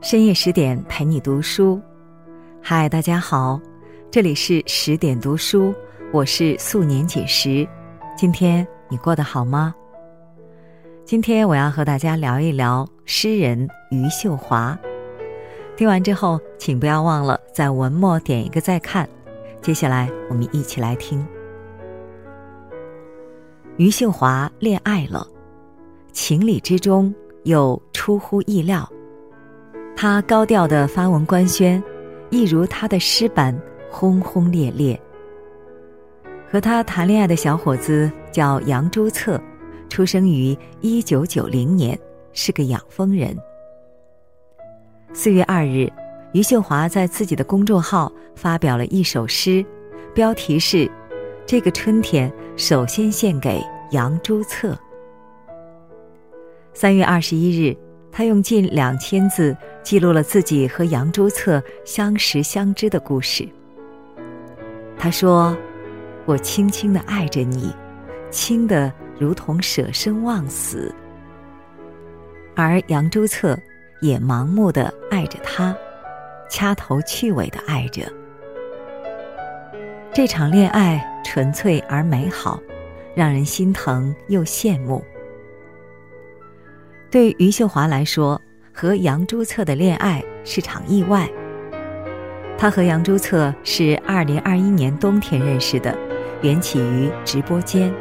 深夜十点陪你读书，嗨，大家好，这里是十点读书，我是素年锦时。今天你过得好吗？今天我要和大家聊一聊诗人余秀华。听完之后，请不要忘了在文末点一个再看。接下来，我们一起来听。余秀华恋爱了，情理之中又出乎意料。他高调的发文官宣，一如他的诗般轰轰烈烈。和他谈恋爱的小伙子叫杨朱策，出生于一九九零年，是个养蜂人。四月二日，余秀华在自己的公众号发表了一首诗，标题是《这个春天首先献给杨朱策》。三月二十一日，他用近两千字记录了自己和杨朱策相识相知的故事。他说：“我轻轻的爱着你，轻的如同舍生忘死。”而杨朱策。也盲目的爱着他，掐头去尾的爱着。这场恋爱纯粹而美好，让人心疼又羡慕。对余秀华来说，和杨朱策的恋爱是场意外。他和杨朱策是二零二一年冬天认识的，缘起于直播间。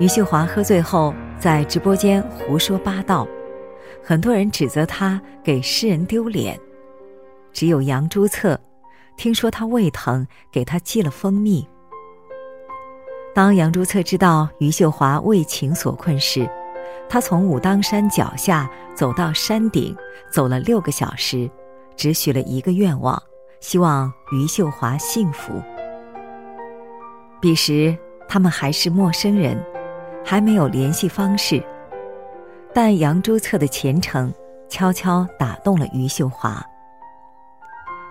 余秀华喝醉后在直播间胡说八道。很多人指责他给诗人丢脸，只有杨朱策，听说他胃疼，给他寄了蜂蜜。当杨朱策知道余秀华为情所困时，他从武当山脚下走到山顶，走了六个小时，只许了一个愿望，希望余秀华幸福。彼时他们还是陌生人，还没有联系方式。但杨朱策的虔诚悄悄打动了余秀华。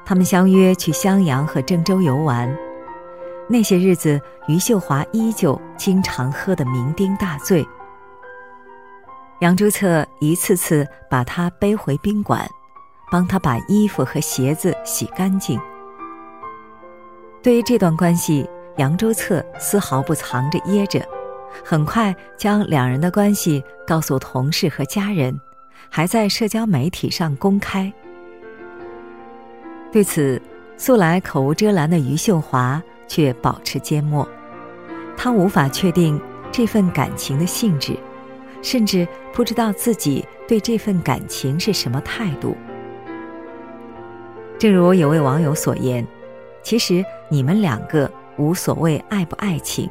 他们相约去襄阳和郑州游玩，那些日子，余秀华依旧经常喝得酩酊大醉。杨朱策一次次把他背回宾馆，帮他把衣服和鞋子洗干净。对于这段关系，杨朱策丝毫不藏着掖着。很快将两人的关系告诉同事和家人，还在社交媒体上公开。对此，素来口无遮拦的余秀华却保持缄默。她无法确定这份感情的性质，甚至不知道自己对这份感情是什么态度。正如有位网友所言：“其实你们两个无所谓爱不爱情，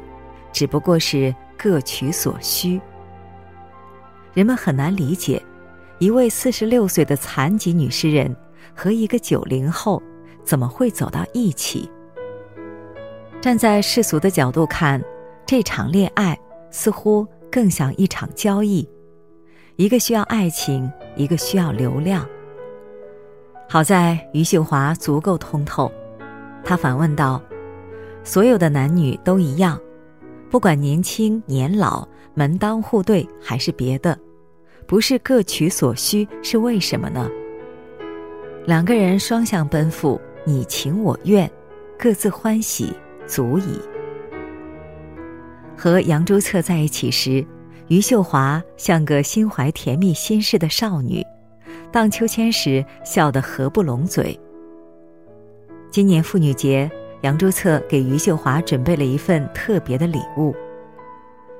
只不过是……”各取所需。人们很难理解，一位四十六岁的残疾女诗人和一个九零后怎么会走到一起。站在世俗的角度看，这场恋爱似乎更像一场交易，一个需要爱情，一个需要流量。好在余秀华足够通透，她反问道：“所有的男女都一样。”不管年轻年老，门当户对还是别的，不是各取所需是为什么呢？两个人双向奔赴，你情我愿，各自欢喜足矣。和杨朱策在一起时，余秀华像个心怀甜蜜心事的少女，荡秋千时笑得合不拢嘴。今年妇女节。杨朱策给余秀华准备了一份特别的礼物。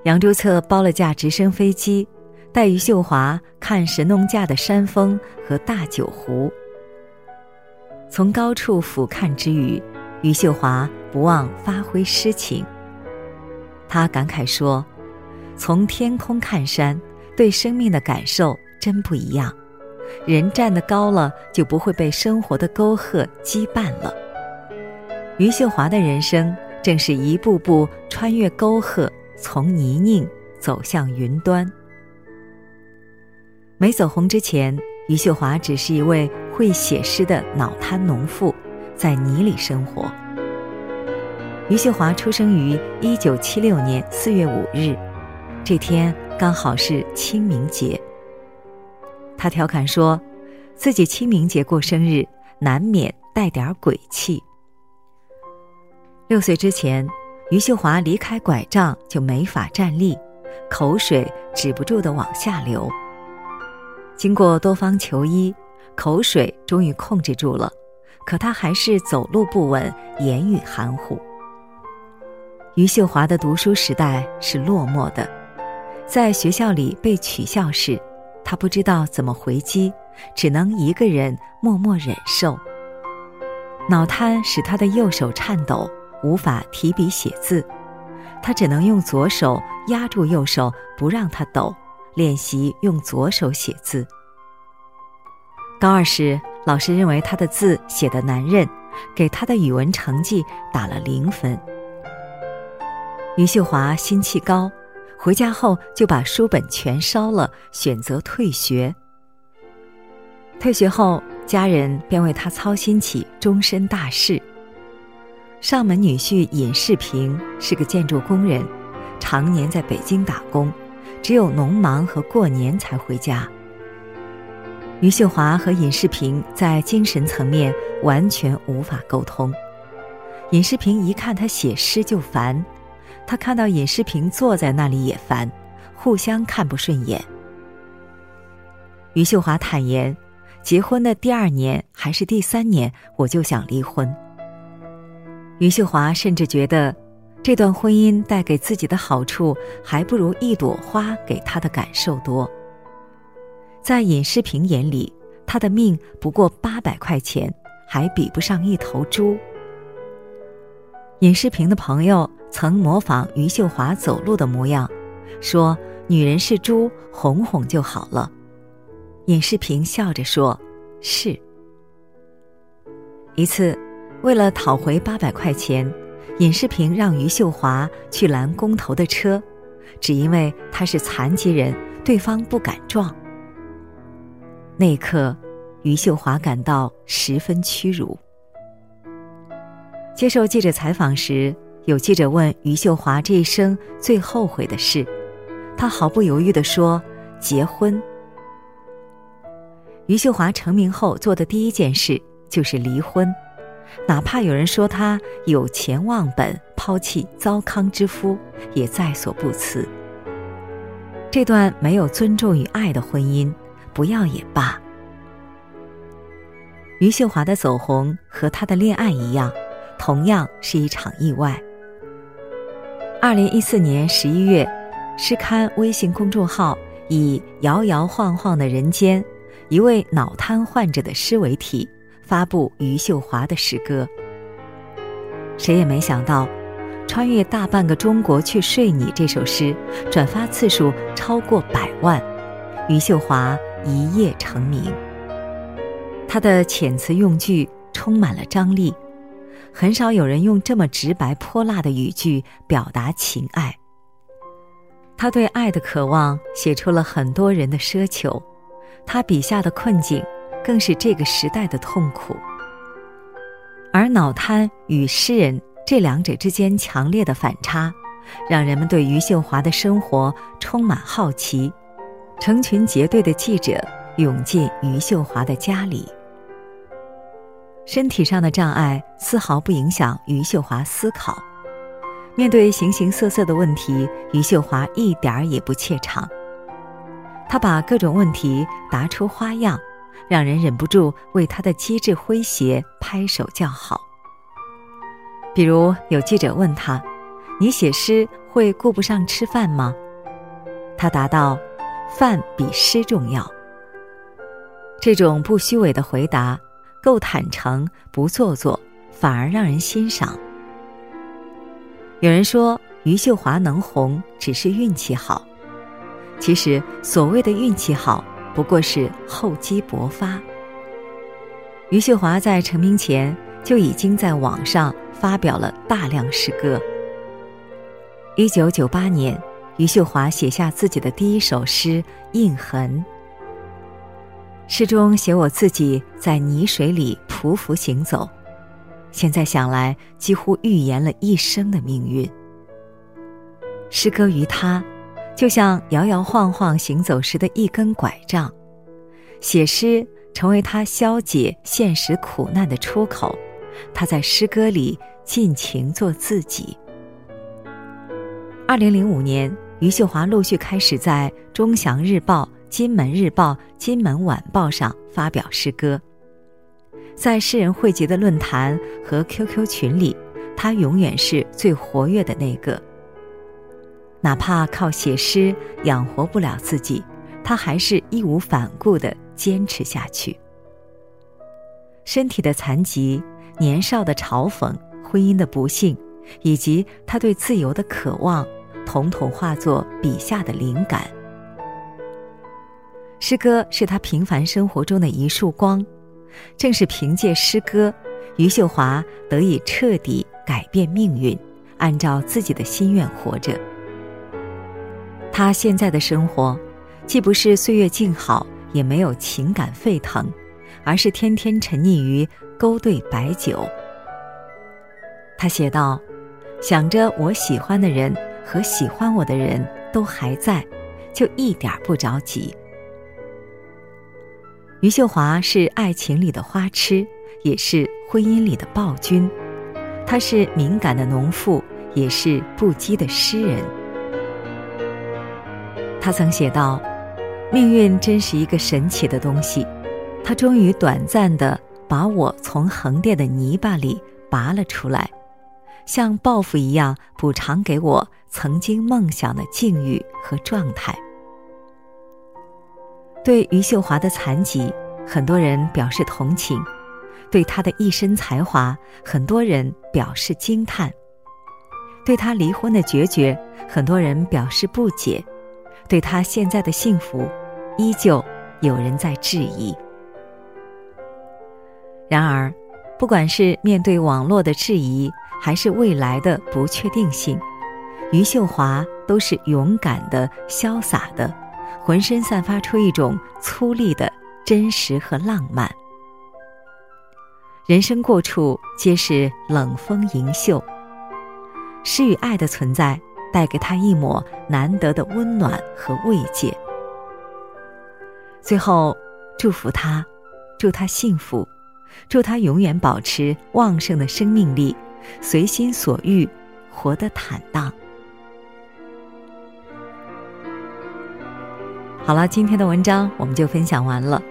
杨朱策包了架直升飞机，带余秀华看神农架的山峰和大九湖。从高处俯瞰之余，余秀华不忘发挥诗情。他感慨说：“从天空看山，对生命的感受真不一样。人站得高了，就不会被生活的沟壑羁绊了。”余秀华的人生正是一步步穿越沟壑，从泥泞走向云端。没走红之前，余秀华只是一位会写诗的脑瘫农妇，在泥里生活。余秀华出生于一九七六年四月五日，这天刚好是清明节。他调侃说，自己清明节过生日难免带点鬼气。六岁之前，余秀华离开拐杖就没法站立，口水止不住的往下流。经过多方求医，口水终于控制住了，可他还是走路不稳，言语含糊。余秀华的读书时代是落寞的，在学校里被取笑时，他不知道怎么回击，只能一个人默默忍受。脑瘫使他的右手颤抖。无法提笔写字，他只能用左手压住右手，不让他抖，练习用左手写字。高二时，老师认为他的字写得难认，给他的语文成绩打了零分。余秀华心气高，回家后就把书本全烧了，选择退学。退学后，家人便为他操心起终身大事。上门女婿尹世平是个建筑工人，常年在北京打工，只有农忙和过年才回家。余秀华和尹世平在精神层面完全无法沟通。尹世平一看他写诗就烦，他看到尹世平坐在那里也烦，互相看不顺眼。余秀华坦言，结婚的第二年还是第三年，我就想离婚。余秀华甚至觉得，这段婚姻带给自己的好处，还不如一朵花给他的感受多。在尹世平眼里，他的命不过八百块钱，还比不上一头猪。尹世平的朋友曾模仿余秀华走路的模样，说：“女人是猪，哄哄就好了。”尹世平笑着说：“是。”一次。为了讨回八百块钱，尹世平让余秀华去拦工头的车，只因为他是残疾人，对方不敢撞。那一刻，余秀华感到十分屈辱。接受记者采访时，有记者问余秀华这一生最后悔的事，她毫不犹豫地说：“结婚。”余秀华成名后做的第一件事就是离婚。哪怕有人说他有钱忘本、抛弃糟糠之夫，也在所不辞。这段没有尊重与爱的婚姻，不要也罢。余秀华的走红和她的恋爱一样，同样是一场意外。二零一四年十一月，诗刊微信公众号以“摇摇晃晃的人间”一位脑瘫患者的诗为题。发布余秀华的诗歌，谁也没想到，穿越大半个中国去睡你这首诗，转发次数超过百万，余秀华一夜成名。他的遣词用句充满了张力，很少有人用这么直白泼辣的语句表达情爱。他对爱的渴望写出了很多人的奢求，他笔下的困境。更是这个时代的痛苦，而脑瘫与诗人这两者之间强烈的反差，让人们对余秀华的生活充满好奇，成群结队的记者涌进余秀华的家里。身体上的障碍丝毫不影响余秀华思考，面对形形色色的问题，余秀华一点儿也不怯场，他把各种问题答出花样。让人忍不住为他的机智诙谐拍手叫好。比如有记者问他：“你写诗会顾不上吃饭吗？”他答道：“饭比诗重要。”这种不虚伪的回答，够坦诚不做作，反而让人欣赏。有人说余秀华能红只是运气好，其实所谓的运气好。不过是厚积薄发。余秀华在成名前就已经在网上发表了大量诗歌。一九九八年，余秀华写下自己的第一首诗《印痕》。诗中写我自己在泥水里匍匐行走，现在想来，几乎预言了一生的命运。诗歌于他。就像摇摇晃晃行走时的一根拐杖，写诗成为他消解现实苦难的出口。他在诗歌里尽情做自己。二零零五年，余秀华陆续开始在《中祥日报》《金门日报》《金门晚报》上发表诗歌。在诗人汇集的论坛和 QQ 群里，他永远是最活跃的那个。哪怕靠写诗养活不了自己，他还是义无反顾地坚持下去。身体的残疾。年少的嘲讽，婚姻的不幸，以及他对自由的渴望，统统化作笔下的灵感。诗歌是他平凡生活中的一束光，正是凭借诗歌，余秀华得以彻底改变命运，按照自己的心愿活着。他现在的生活，既不是岁月静好，也没有情感沸腾，而是天天沉溺于。勾兑白酒。他写道：“想着我喜欢的人和喜欢我的人都还在，就一点不着急。”余秀华是爱情里的花痴，也是婚姻里的暴君。她是敏感的农妇，也是不羁的诗人。他曾写道：“命运真是一个神奇的东西，它终于短暂的。”把我从横店的泥巴里拔了出来，像报复一样补偿给我曾经梦想的境遇和状态。对余秀华的残疾，很多人表示同情；对她的一身才华，很多人表示惊叹；对她离婚的决绝，很多人表示不解；对她现在的幸福，依旧有人在质疑。然而，不管是面对网络的质疑，还是未来的不确定性，余秀华都是勇敢的、潇洒的，浑身散发出一种粗粝的真实和浪漫。人生过处皆是冷风盈袖，诗与爱的存在带给他一抹难得的温暖和慰藉。最后，祝福他，祝他幸福。祝他永远保持旺盛的生命力，随心所欲，活得坦荡。好了，今天的文章我们就分享完了，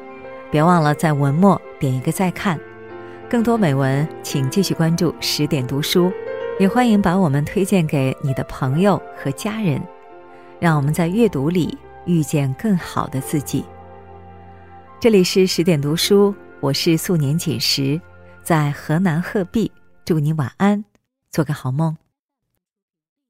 别忘了在文末点一个再看。更多美文，请继续关注十点读书，也欢迎把我们推荐给你的朋友和家人，让我们在阅读里遇见更好的自己。这里是十点读书。我是素年锦时，在河南鹤壁，祝你晚安，做个好梦。